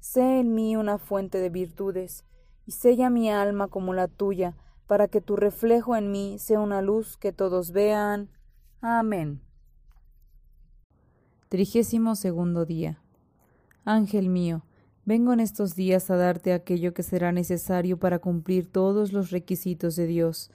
Sé en mí una fuente de virtudes, y sella mi alma como la tuya, para que tu reflejo en mí sea una luz que todos vean. Amén. Trigésimo segundo día. Ángel mío, Vengo en estos días a darte aquello que será necesario para cumplir todos los requisitos de Dios.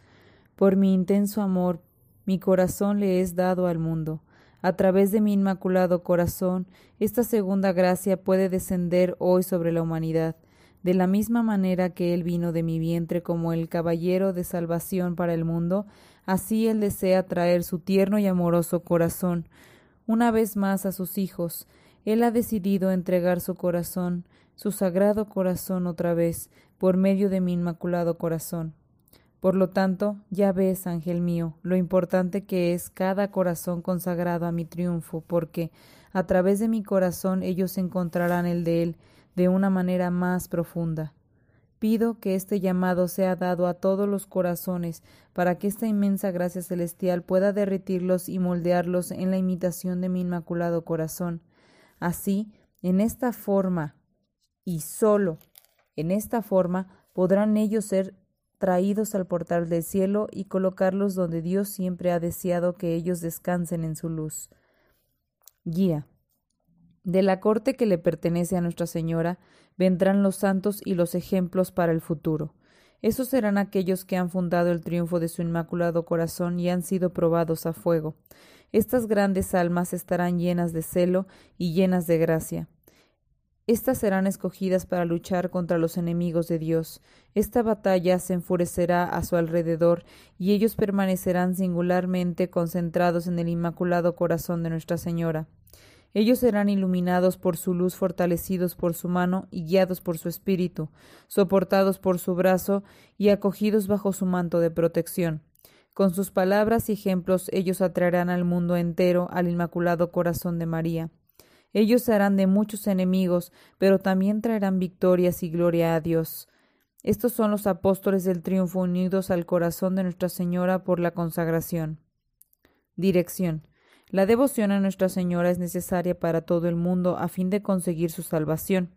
Por mi intenso amor, mi corazón le es dado al mundo. A través de mi inmaculado corazón, esta segunda gracia puede descender hoy sobre la humanidad, de la misma manera que Él vino de mi vientre como el caballero de salvación para el mundo, así Él desea traer su tierno y amoroso corazón una vez más a sus hijos. Él ha decidido entregar su corazón, su sagrado corazón otra vez, por medio de mi inmaculado corazón. Por lo tanto, ya ves, ángel mío, lo importante que es cada corazón consagrado a mi triunfo, porque a través de mi corazón ellos encontrarán el de él de una manera más profunda. Pido que este llamado sea dado a todos los corazones, para que esta inmensa gracia celestial pueda derretirlos y moldearlos en la imitación de mi inmaculado corazón. Así, en esta forma, y sólo en esta forma podrán ellos ser traídos al portal del cielo y colocarlos donde Dios siempre ha deseado que ellos descansen en su luz. Guía. De la corte que le pertenece a Nuestra Señora vendrán los santos y los ejemplos para el futuro. Esos serán aquellos que han fundado el triunfo de su inmaculado corazón y han sido probados a fuego. Estas grandes almas estarán llenas de celo y llenas de gracia. Estas serán escogidas para luchar contra los enemigos de Dios. Esta batalla se enfurecerá a su alrededor y ellos permanecerán singularmente concentrados en el Inmaculado Corazón de Nuestra Señora. Ellos serán iluminados por su luz, fortalecidos por su mano y guiados por su espíritu, soportados por su brazo y acogidos bajo su manto de protección. Con sus palabras y ejemplos ellos atraerán al mundo entero al Inmaculado Corazón de María. Ellos harán de muchos enemigos, pero también traerán victorias y gloria a Dios. Estos son los apóstoles del triunfo unidos al corazón de Nuestra Señora por la consagración. Dirección. La devoción a Nuestra Señora es necesaria para todo el mundo a fin de conseguir su salvación.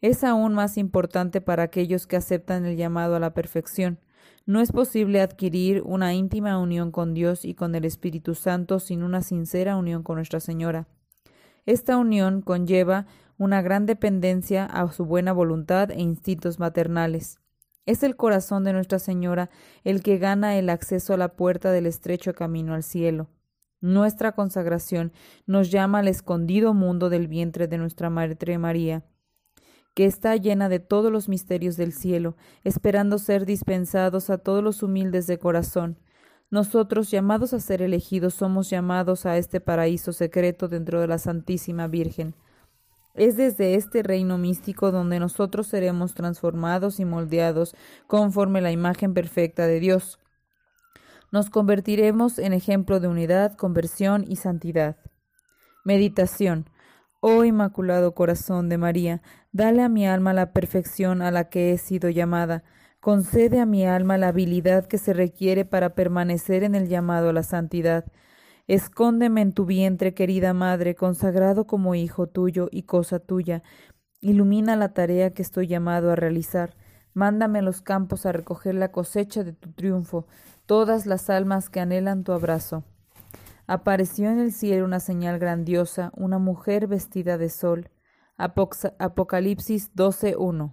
Es aún más importante para aquellos que aceptan el llamado a la perfección. No es posible adquirir una íntima unión con Dios y con el Espíritu Santo sin una sincera unión con Nuestra Señora. Esta unión conlleva una gran dependencia a su buena voluntad e instintos maternales. Es el corazón de Nuestra Señora el que gana el acceso a la puerta del estrecho camino al cielo. Nuestra consagración nos llama al escondido mundo del vientre de nuestra Madre María, que está llena de todos los misterios del cielo, esperando ser dispensados a todos los humildes de corazón, nosotros, llamados a ser elegidos, somos llamados a este paraíso secreto dentro de la Santísima Virgen. Es desde este reino místico donde nosotros seremos transformados y moldeados conforme la imagen perfecta de Dios. Nos convertiremos en ejemplo de unidad, conversión y santidad. Meditación. Oh Inmaculado Corazón de María, dale a mi alma la perfección a la que he sido llamada Concede a mi alma la habilidad que se requiere para permanecer en el llamado a la santidad. Escóndeme en tu vientre, querida Madre, consagrado como hijo tuyo y cosa tuya. Ilumina la tarea que estoy llamado a realizar. Mándame a los campos a recoger la cosecha de tu triunfo, todas las almas que anhelan tu abrazo. Apareció en el cielo una señal grandiosa, una mujer vestida de sol. Apocalipsis 12.1.